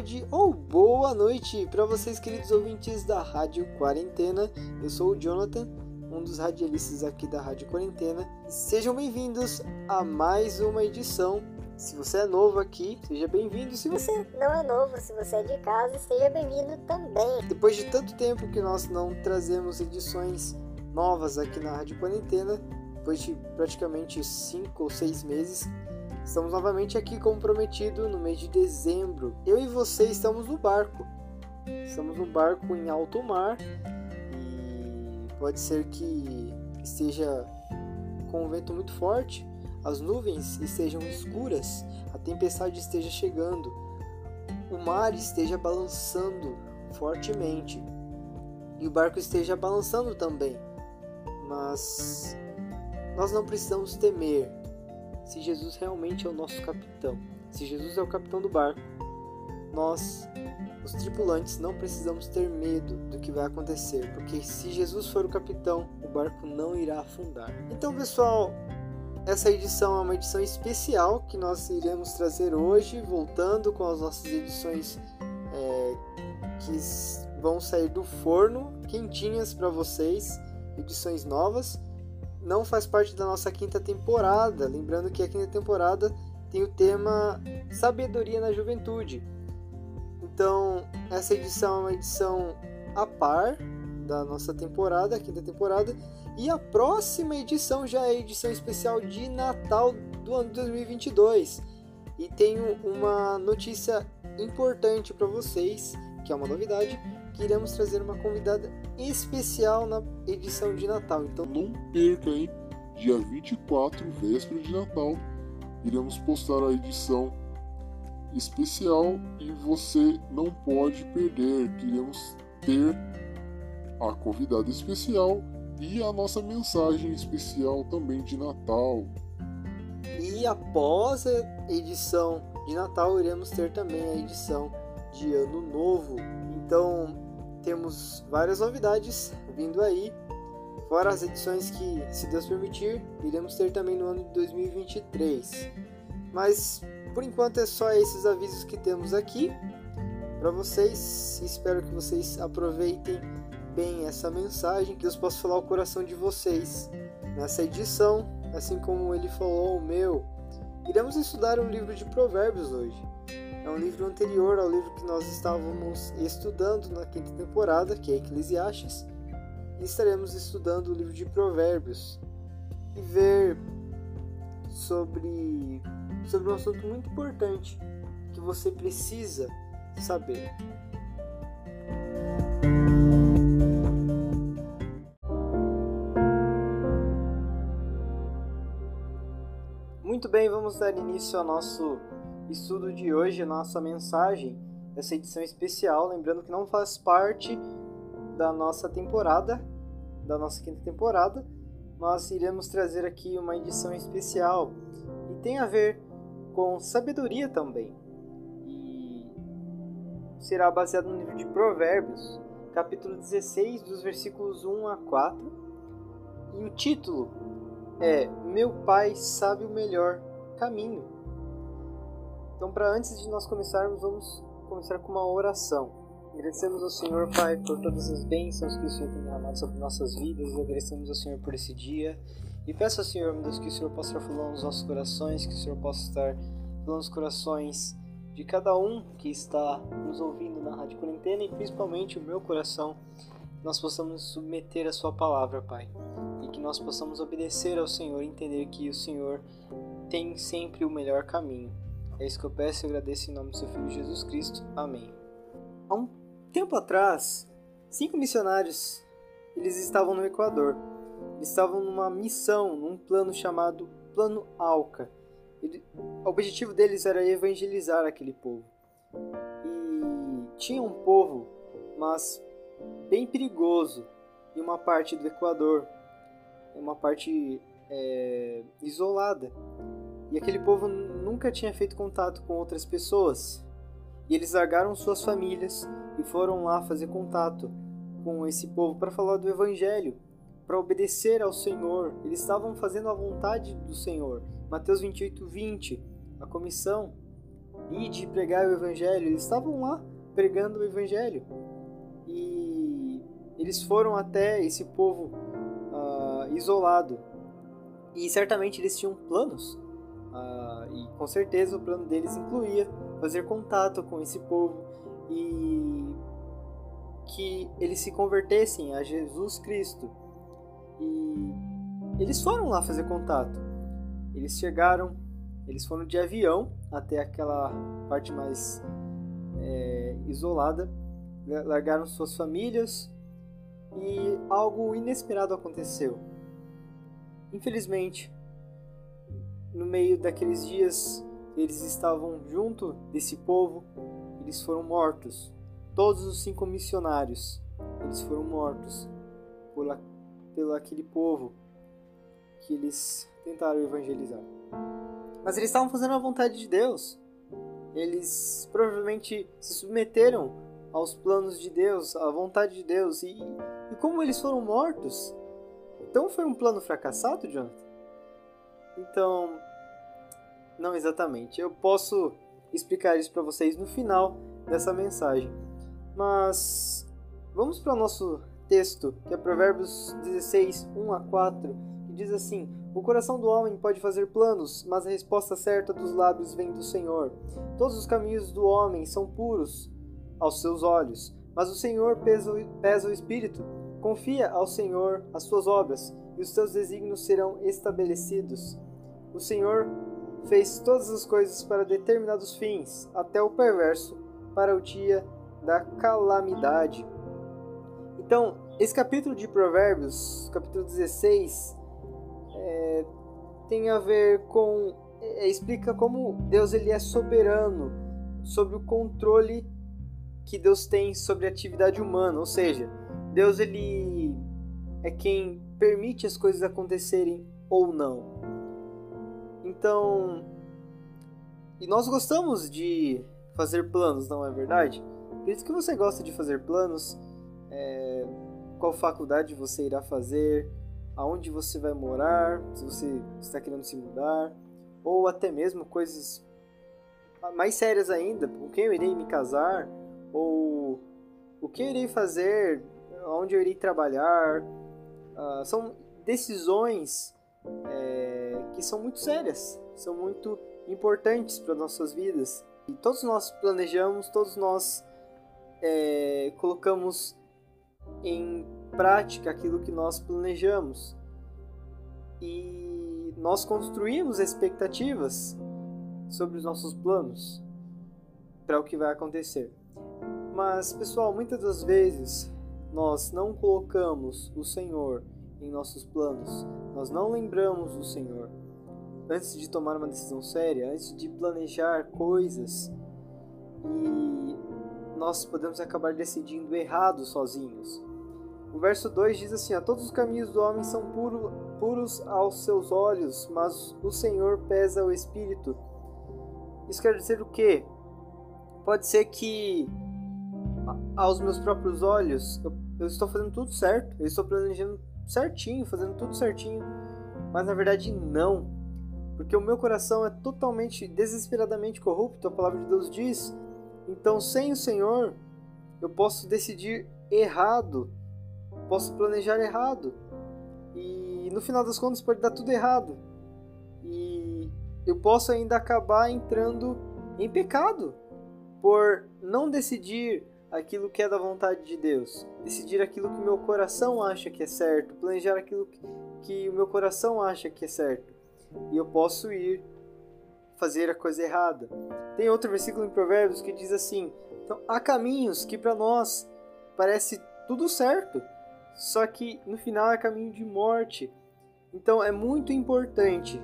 tarde ou boa noite para vocês, queridos ouvintes da Rádio Quarentena. Eu sou o Jonathan, um dos radialistas aqui da Rádio Quarentena. Sejam bem-vindos a mais uma edição. Se você é novo aqui, seja bem-vindo. Se você não é novo, se você é de casa, seja bem-vindo também. Depois de tanto tempo que nós não trazemos edições novas aqui na Rádio Quarentena, depois de praticamente 5 ou 6 meses, Estamos novamente aqui como prometido no mês de dezembro. Eu e você estamos no barco. Estamos no barco em alto mar e pode ser que esteja com um vento muito forte, as nuvens estejam escuras, a tempestade esteja chegando, o mar esteja balançando fortemente e o barco esteja balançando também. Mas nós não precisamos temer, se Jesus realmente é o nosso capitão, se Jesus é o capitão do barco, nós, os tripulantes, não precisamos ter medo do que vai acontecer, porque se Jesus for o capitão, o barco não irá afundar. Então, pessoal, essa edição é uma edição especial que nós iremos trazer hoje, voltando com as nossas edições é, que vão sair do forno, quentinhas para vocês, edições novas não faz parte da nossa quinta temporada. Lembrando que a quinta temporada tem o tema Sabedoria na Juventude. Então, essa edição é uma edição a par da nossa temporada, a quinta temporada, e a próxima edição já é a edição especial de Natal do ano 2022. E tenho uma notícia importante para vocês, que é uma novidade que iremos trazer uma convidada especial na edição de Natal. Então não perca, hein? Dia 24, véspera de Natal, iremos postar a edição especial e você não pode perder. Queremos ter a convidada especial e a nossa mensagem especial também de Natal. E após a edição de Natal, iremos ter também a edição de Ano Novo. Então, temos várias novidades vindo aí, fora as edições que, se Deus permitir, iremos ter também no ano de 2023. Mas por enquanto é só esses avisos que temos aqui para vocês. Espero que vocês aproveitem bem essa mensagem, que Deus possa falar o coração de vocês nessa edição, assim como ele falou o meu. Iremos estudar o livro de Provérbios hoje. É um livro anterior ao livro que nós estávamos estudando na quinta temporada, que é Eclesiastes, e estaremos estudando o livro de Provérbios e ver sobre, sobre um assunto muito importante que você precisa saber. Muito bem, vamos dar início ao nosso estudo de hoje, nossa mensagem, essa edição especial, lembrando que não faz parte da nossa temporada, da nossa quinta temporada, nós iremos trazer aqui uma edição especial e tem a ver com sabedoria também. E será baseado no livro de Provérbios, capítulo 16, dos versículos 1 a 4. E o título é Meu Pai sabe o melhor caminho. Então, para antes de nós começarmos, vamos começar com uma oração. Agradecemos ao Senhor, Pai, por todas as bênçãos que o Senhor tem derramado sobre nossas vidas. Agradecemos ao Senhor por esse dia. E peço ao Senhor, meu Deus, que o Senhor possa estar falando nos nossos corações, que o Senhor possa estar falando nos corações de cada um que está nos ouvindo na Rádio Quarentena e principalmente o meu coração, nós possamos submeter a Sua palavra, Pai. E que nós possamos obedecer ao Senhor e entender que o Senhor tem sempre o melhor caminho. É isso que eu peço e agradeço em nome do seu Filho Jesus Cristo. Amém. Há um tempo atrás, cinco missionários eles estavam no Equador. Eles estavam numa missão, num plano chamado Plano Alca. Ele, o objetivo deles era evangelizar aquele povo. E tinha um povo, mas bem perigoso, em uma parte do Equador, uma parte é, isolada. E aquele povo nunca tinha feito contato com outras pessoas. E eles largaram suas famílias e foram lá fazer contato com esse povo para falar do Evangelho, para obedecer ao Senhor. Eles estavam fazendo a vontade do Senhor. Mateus 28, 20. A comissão de pregar o evangelho. Eles estavam lá pregando o evangelho. E eles foram até esse povo uh, isolado. E certamente eles tinham planos. Uh, e com certeza o plano deles incluía fazer contato com esse povo e que eles se convertessem a Jesus Cristo. E eles foram lá fazer contato. Eles chegaram, eles foram de avião até aquela parte mais é, isolada, largaram suas famílias e algo inesperado aconteceu. Infelizmente, no meio daqueles dias, eles estavam junto desse povo, eles foram mortos. Todos os cinco missionários, eles foram mortos por, pelo aquele povo que eles tentaram evangelizar. Mas eles estavam fazendo a vontade de Deus. Eles provavelmente se submeteram aos planos de Deus, à vontade de Deus. E, e como eles foram mortos, então foi um plano fracassado, Jonathan? Então, não exatamente. Eu posso explicar isso para vocês no final dessa mensagem. Mas vamos para o nosso texto, que é Provérbios 16, 1 a 4, que diz assim: O coração do homem pode fazer planos, mas a resposta certa dos lábios vem do Senhor. Todos os caminhos do homem são puros aos seus olhos, mas o Senhor pesa, pesa o espírito. Confia ao Senhor as suas obras, e os teus desígnios serão estabelecidos. O Senhor fez todas as coisas para determinados fins, até o perverso para o dia da calamidade. Então, esse capítulo de Provérbios, capítulo 16, é, tem a ver com. É, explica como Deus ele é soberano sobre o controle que Deus tem sobre a atividade humana, ou seja, Deus ele é quem permite as coisas acontecerem ou não. Então, e nós gostamos de fazer planos, não é verdade? Acredito que você gosta de fazer planos, é, qual faculdade você irá fazer, aonde você vai morar, se você está querendo se mudar, ou até mesmo coisas mais sérias ainda, com quem eu irei me casar, ou o que eu irei fazer, onde eu irei trabalhar. Uh, são decisões é, que são muito sérias, são muito importantes para nossas vidas. E todos nós planejamos, todos nós é, colocamos em prática aquilo que nós planejamos. E nós construímos expectativas sobre os nossos planos para o que vai acontecer. Mas, pessoal, muitas das vezes nós não colocamos o Senhor em nossos planos, nós não lembramos o Senhor antes de tomar uma decisão séria, antes de planejar coisas e nós podemos acabar decidindo errado sozinhos. O verso 2 diz assim: a Todos os caminhos do homem são puro, puros aos seus olhos, mas o Senhor pesa o espírito. Isso quer dizer o quê? Pode ser que aos meus próprios olhos. Eu, eu estou fazendo tudo certo, eu estou planejando certinho, fazendo tudo certinho, mas na verdade não, porque o meu coração é totalmente, desesperadamente corrupto, a palavra de Deus diz. Então, sem o Senhor, eu posso decidir errado, posso planejar errado, e no final das contas pode dar tudo errado, e eu posso ainda acabar entrando em pecado por não decidir aquilo que é da vontade de Deus, decidir aquilo que meu coração acha que é certo, planejar aquilo que, que o meu coração acha que é certo. E eu posso ir fazer a coisa errada. Tem outro versículo em Provérbios que diz assim: então, há caminhos que para nós parece tudo certo, só que no final é caminho de morte. Então é muito importante,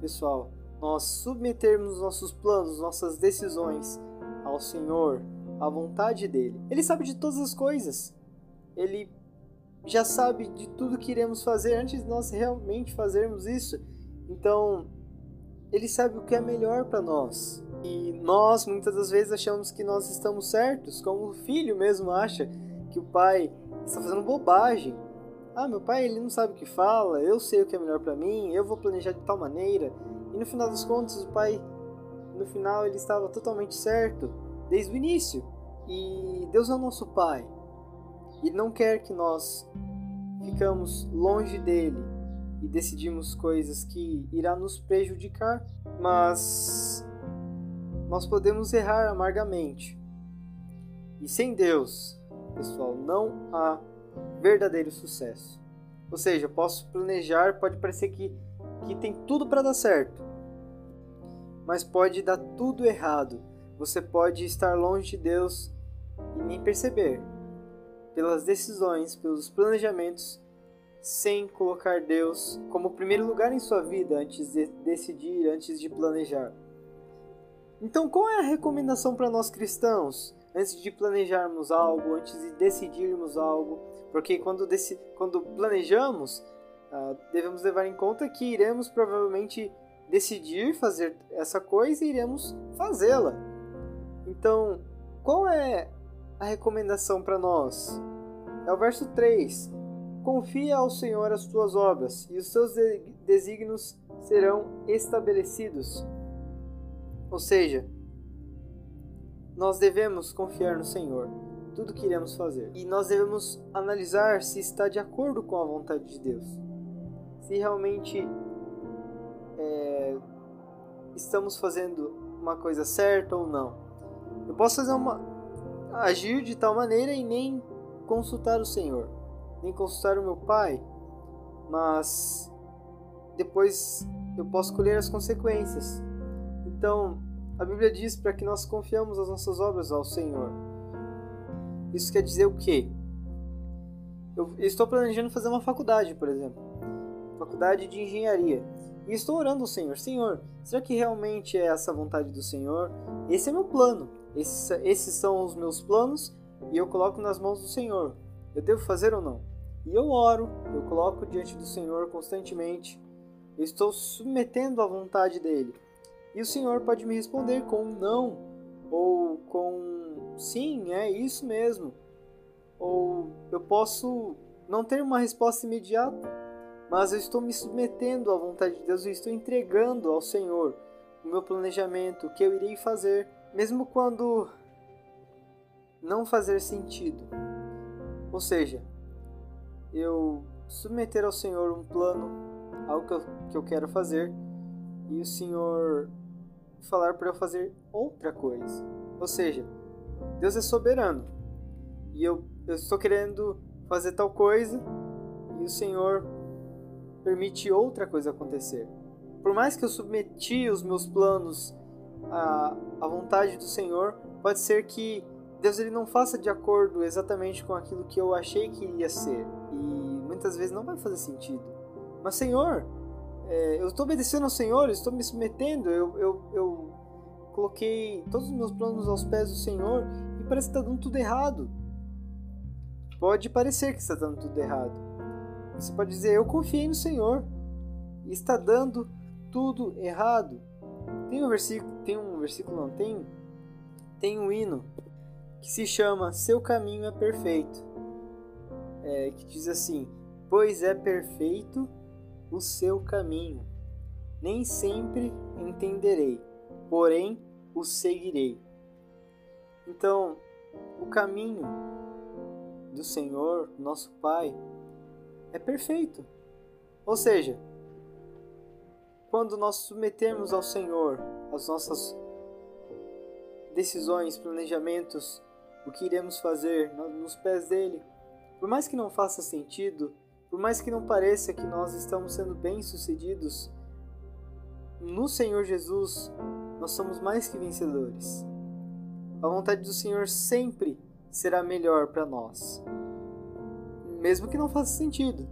pessoal, nós submetermos nossos planos, nossas decisões ao Senhor, à vontade dele. Ele sabe de todas as coisas. Ele já sabe de tudo que iremos fazer antes de nós realmente fazermos isso. Então, ele sabe o que é melhor para nós. E nós muitas das vezes achamos que nós estamos certos, como o filho mesmo acha que o pai está fazendo bobagem. Ah, meu pai ele não sabe o que fala, eu sei o que é melhor para mim, eu vou planejar de tal maneira. E no final das contas, o pai no final ele estava totalmente certo desde o início. E Deus é o nosso Pai. E não quer que nós ficamos longe dele e decidimos coisas que irá nos prejudicar, mas nós podemos errar amargamente. E sem Deus, pessoal, não há verdadeiro sucesso. Ou seja, posso planejar, pode parecer que, que tem tudo para dar certo, mas pode dar tudo errado. Você pode estar longe de Deus e nem perceber, pelas decisões, pelos planejamentos, sem colocar Deus como primeiro lugar em sua vida antes de decidir, antes de planejar. Então, qual é a recomendação para nós cristãos antes de planejarmos algo, antes de decidirmos algo? Porque quando, quando planejamos, uh, devemos levar em conta que iremos provavelmente decidir fazer essa coisa e iremos fazê-la. Então, qual é a recomendação para nós? É o verso 3. Confia ao Senhor as tuas obras, e os seus desígnios serão estabelecidos. Ou seja, nós devemos confiar no Senhor, tudo que iremos fazer. E nós devemos analisar se está de acordo com a vontade de Deus. Se realmente é, estamos fazendo uma coisa certa ou não. Eu posso fazer uma agir de tal maneira e nem consultar o Senhor, nem consultar o meu Pai, mas depois eu posso colher as consequências. Então, a Bíblia diz para que nós confiamos as nossas obras ao Senhor. Isso quer dizer o quê? Eu estou planejando fazer uma faculdade, por exemplo, faculdade de engenharia. E estou orando ao Senhor: Senhor, será que realmente é essa vontade do Senhor? Esse é meu plano. Esses, esses são os meus planos e eu coloco nas mãos do Senhor. Eu devo fazer ou não? E eu oro, eu coloco diante do Senhor constantemente. Eu estou submetendo à vontade dele. E o Senhor pode me responder com não, ou com sim, é isso mesmo. Ou eu posso não ter uma resposta imediata, mas eu estou me submetendo à vontade de Deus e estou entregando ao Senhor o meu planejamento, o que eu irei fazer, mesmo quando não fazer sentido. Ou seja, eu submeter ao Senhor um plano, algo que eu, que eu quero fazer, e o Senhor falar para eu fazer outra coisa. Ou seja, Deus é soberano e eu, eu estou querendo fazer tal coisa e o Senhor permite outra coisa acontecer. Por mais que eu submeti os meus planos à, à vontade do Senhor, pode ser que Deus ele não faça de acordo exatamente com aquilo que eu achei que iria ser. E muitas vezes não vai fazer sentido. Mas, Senhor, é, eu estou obedecendo ao Senhor, estou me submetendo, eu, eu, eu coloquei todos os meus planos aos pés do Senhor e parece que está dando tudo errado. Pode parecer que está dando tudo errado, você pode dizer: Eu confiei no Senhor e está dando tudo errado. Tem um versículo, tem um versículo não tem, tem um hino que se chama Seu caminho é perfeito, é, que diz assim: Pois é perfeito o seu caminho. Nem sempre entenderei, porém o seguirei. Então, o caminho do Senhor, nosso Pai, é perfeito. Ou seja, quando nós submetemos ao Senhor as nossas decisões, planejamentos, o que iremos fazer nos pés dele, por mais que não faça sentido, por mais que não pareça que nós estamos sendo bem-sucedidos, no Senhor Jesus nós somos mais que vencedores. A vontade do Senhor sempre será melhor para nós mesmo que não faça sentido.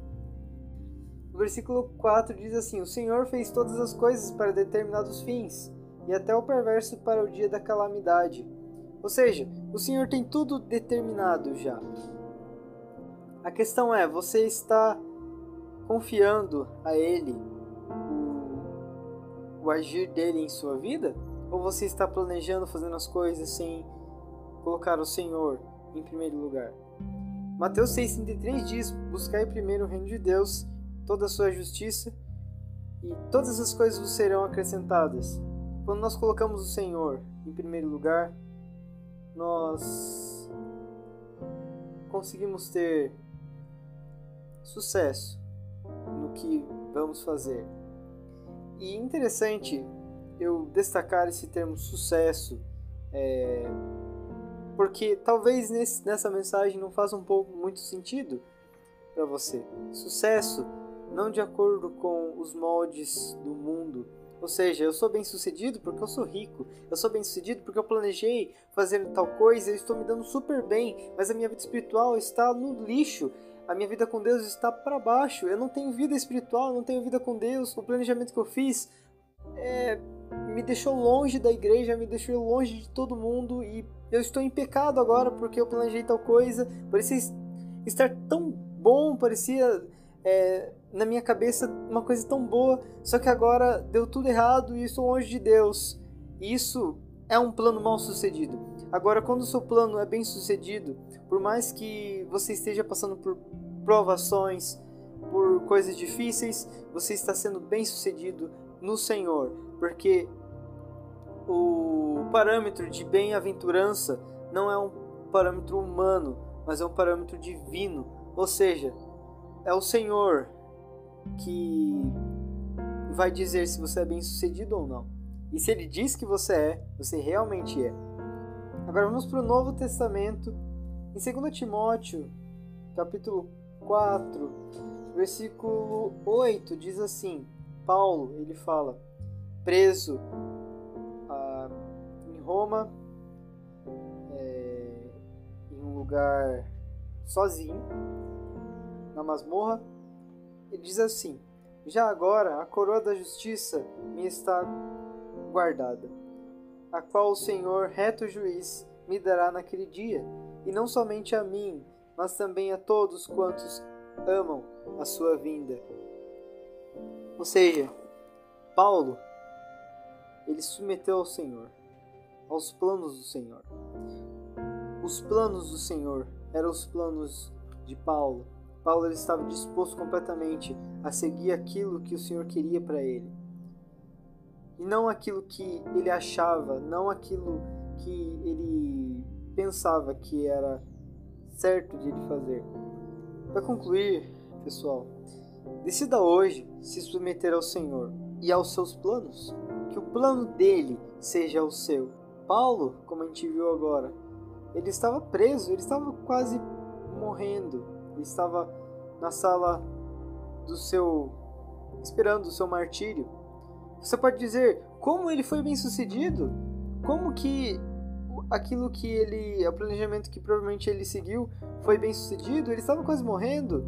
Versículo 4 diz assim: O Senhor fez todas as coisas para determinados fins, e até o perverso para o dia da calamidade. Ou seja, o Senhor tem tudo determinado já. A questão é: você está confiando a Ele o agir dele em sua vida? Ou você está planejando fazendo as coisas sem colocar o Senhor em primeiro lugar? Mateus 6,33 diz: Buscai primeiro o reino de Deus, toda a sua justiça, e todas as coisas vos serão acrescentadas. quando nós colocamos o Senhor em primeiro lugar, nós conseguimos ter sucesso no que vamos fazer. E interessante eu destacar esse termo sucesso, é, porque talvez nesse, nessa mensagem não faça um pouco muito sentido para você. Sucesso não de acordo com os moldes do mundo. Ou seja, eu sou bem sucedido porque eu sou rico. Eu sou bem sucedido porque eu planejei fazer tal coisa, eu estou me dando super bem, mas a minha vida espiritual está no lixo. A minha vida com Deus está para baixo. Eu não tenho vida espiritual, não tenho vida com Deus. O planejamento que eu fiz é, me deixou longe da igreja, me deixou longe de todo mundo e eu estou em pecado agora porque eu planejei tal coisa. Parecia estar tão bom, parecia é, na minha cabeça uma coisa tão boa, só que agora deu tudo errado e estou longe de Deus. Isso é um plano mal sucedido. Agora, quando o seu plano é bem sucedido, por mais que você esteja passando por provações, por coisas difíceis, você está sendo bem sucedido no Senhor, porque o parâmetro de bem-aventurança não é um parâmetro humano, mas é um parâmetro divino. Ou seja, é o Senhor que vai dizer se você é bem-sucedido ou não. E se ele diz que você é, você realmente é. Agora vamos para o Novo Testamento, em 2 Timóteo, capítulo 4, versículo 8, diz assim: Paulo, ele fala, preso ah, em Roma, é, em um lugar sozinho, na masmorra, ele diz assim: Já agora a coroa da justiça me está guardada, a qual o Senhor, reto juiz, me dará naquele dia, e não somente a mim, mas também a todos quantos amam a sua vinda. Ou seja, Paulo, ele submeteu ao Senhor, aos planos do Senhor. Os planos do Senhor eram os planos de Paulo. Paulo estava disposto completamente a seguir aquilo que o Senhor queria para ele. E não aquilo que ele achava, não aquilo que ele pensava que era certo de ele fazer. Para concluir, pessoal, Decida hoje se submeter ao Senhor e aos seus planos, que o plano dele seja o seu. Paulo, como a gente viu agora, ele estava preso, ele estava quase morrendo, ele estava na sala do seu esperando o seu martírio. Você pode dizer como ele foi bem sucedido? Como que aquilo que ele, o planejamento que provavelmente ele seguiu foi bem sucedido? Ele estava quase morrendo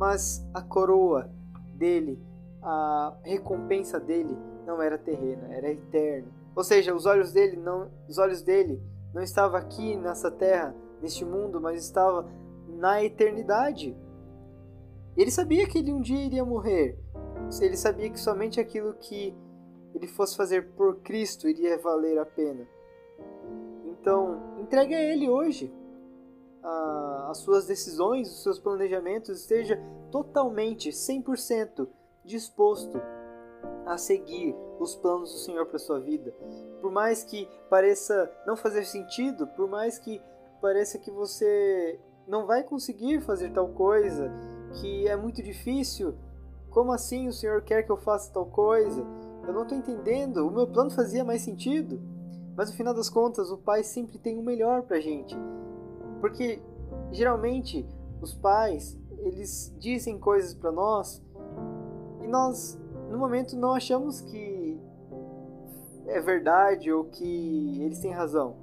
mas a coroa dele, a recompensa dele não era terrena, era eterna. Ou seja, os olhos dele não, os olhos dele não estavam aqui nessa terra, neste mundo, mas estava na eternidade. Ele sabia que ele um dia iria morrer. Ele sabia que somente aquilo que ele fosse fazer por Cristo iria valer a pena. Então, entregue a ele hoje a, as suas decisões, os seus planejamentos, esteja totalmente, 100% disposto a seguir os planos do Senhor para sua vida. Por mais que pareça não fazer sentido, por mais que pareça que você não vai conseguir fazer tal coisa, que é muito difícil, como assim o Senhor quer que eu faça tal coisa? Eu não estou entendendo, o meu plano fazia mais sentido. Mas no final das contas, o Pai sempre tem o melhor para gente. Porque geralmente os pais, eles dizem coisas para nós e nós no momento não achamos que é verdade ou que eles têm razão.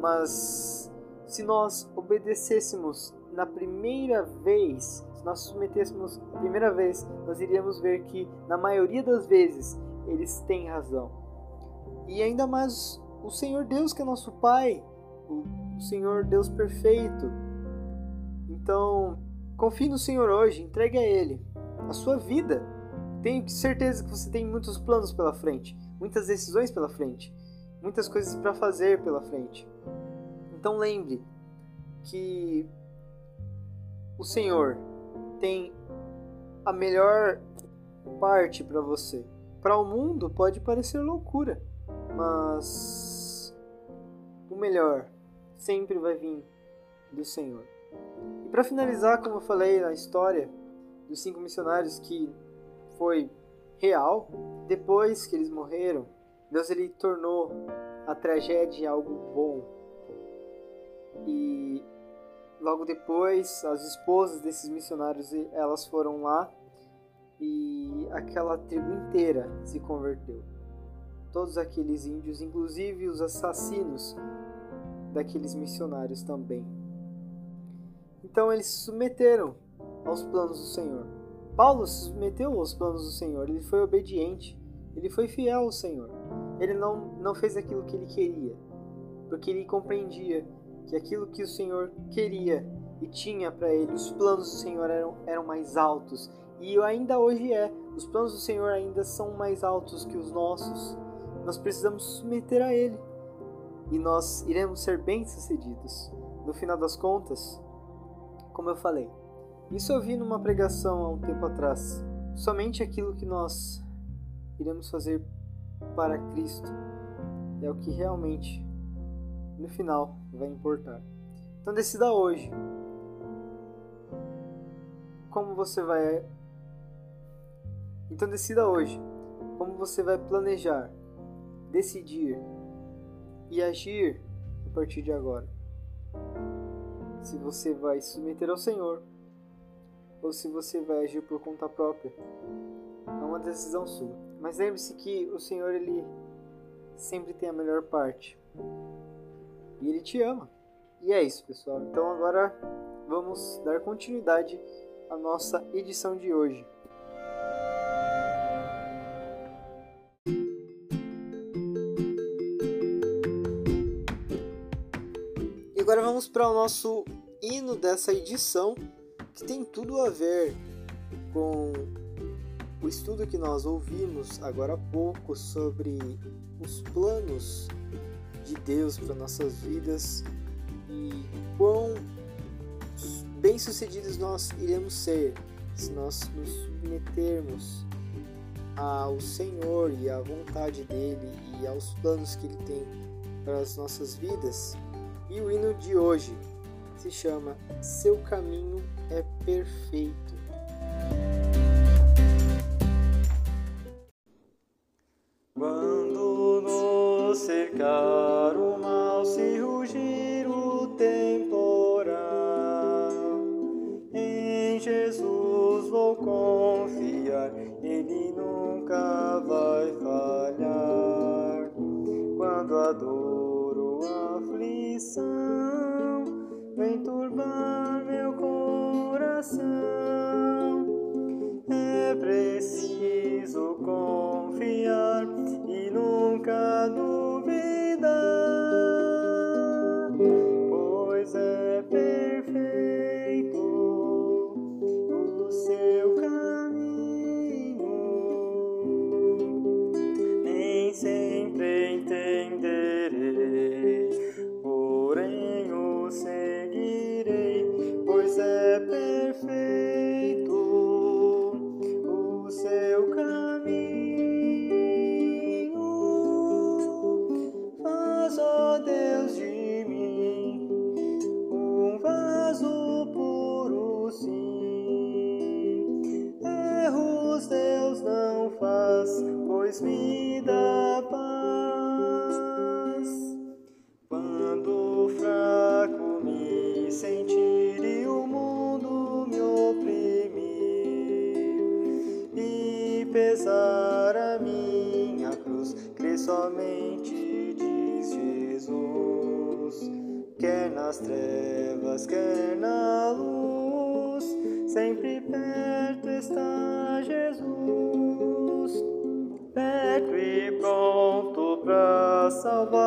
Mas se nós obedecêssemos na primeira vez, se nós submetêssemos a primeira vez, nós iríamos ver que na maioria das vezes eles têm razão. E ainda mais o Senhor Deus que é nosso Pai, o Senhor Deus perfeito. Então, confie no Senhor hoje, entregue a Ele a sua vida. Tenho certeza que você tem muitos planos pela frente, muitas decisões pela frente, muitas coisas para fazer pela frente. Então lembre que o Senhor tem a melhor parte para você. para o mundo pode parecer loucura, mas o melhor sempre vai vir do Senhor. E para finalizar, como eu falei na história dos cinco missionários que foi real, depois que eles morreram, Deus ele tornou a tragédia algo bom. E logo depois, as esposas desses missionários, elas foram lá e aquela tribo inteira se converteu. Todos aqueles índios, inclusive os assassinos daqueles missionários também. Então eles se submeteram aos planos do Senhor. Paulo se submeteu aos planos do Senhor, ele foi obediente, ele foi fiel ao Senhor. Ele não, não fez aquilo que ele queria, porque ele compreendia que aquilo que o Senhor queria e tinha para ele, os planos do Senhor eram, eram mais altos. E ainda hoje é. Os planos do Senhor ainda são mais altos que os nossos. Nós precisamos submeter a Ele. E nós iremos ser bem-sucedidos. No final das contas, como eu falei, isso eu vi numa pregação há um tempo atrás. Somente aquilo que nós iremos fazer para Cristo é o que realmente, no final, vai importar. Então decida hoje como você vai. Então decida hoje como você vai planejar, decidir e agir a partir de agora. Se você vai se submeter ao Senhor ou se você vai agir por conta própria. É uma decisão sua. Mas lembre-se que o Senhor ele sempre tem a melhor parte. E ele te ama. E é isso, pessoal. Então agora vamos dar continuidade à nossa edição de hoje. E agora vamos para o nosso hino dessa edição, que tem tudo a ver com o estudo que nós ouvimos agora há pouco sobre os planos de Deus para nossas vidas e quão bem-sucedidos nós iremos ser se nós nos submetermos ao Senhor e à vontade dele e aos planos que ele tem para as nossas vidas. E o hino de hoje se chama Seu caminho é perfeito. Preciso confiar quer na luz, sempre perto está Jesus. Perto e pronto para salvar,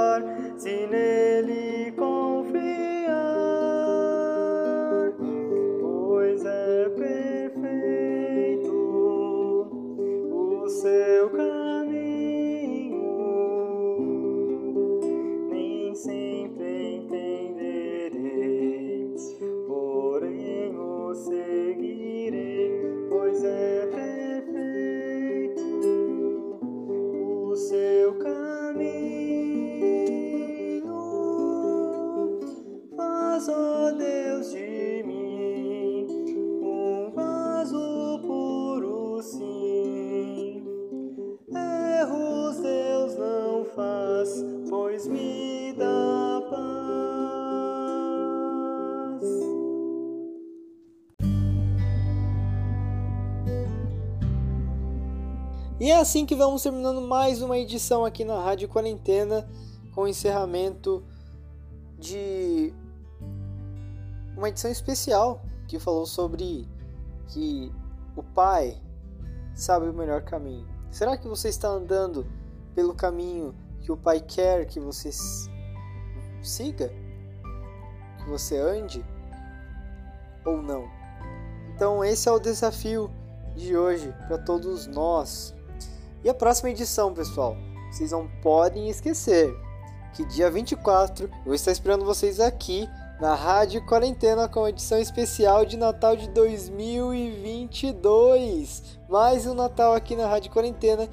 assim que vamos terminando mais uma edição aqui na Rádio Quarentena, com o encerramento de uma edição especial que falou sobre que o pai sabe o melhor caminho. Será que você está andando pelo caminho que o pai quer que você siga? Que você ande? Ou não? Então, esse é o desafio de hoje para todos nós. E a próxima edição, pessoal, vocês não podem esquecer que dia 24 eu vou estar esperando vocês aqui na Rádio Quarentena com a edição especial de Natal de 2022. Mais um Natal aqui na Rádio Quarentena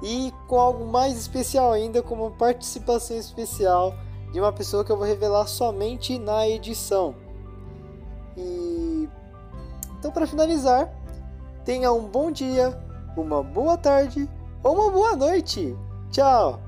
e com algo mais especial ainda, como uma participação especial de uma pessoa que eu vou revelar somente na edição. E então para finalizar, tenha um bom dia, uma boa tarde uma boa noite. Tchau.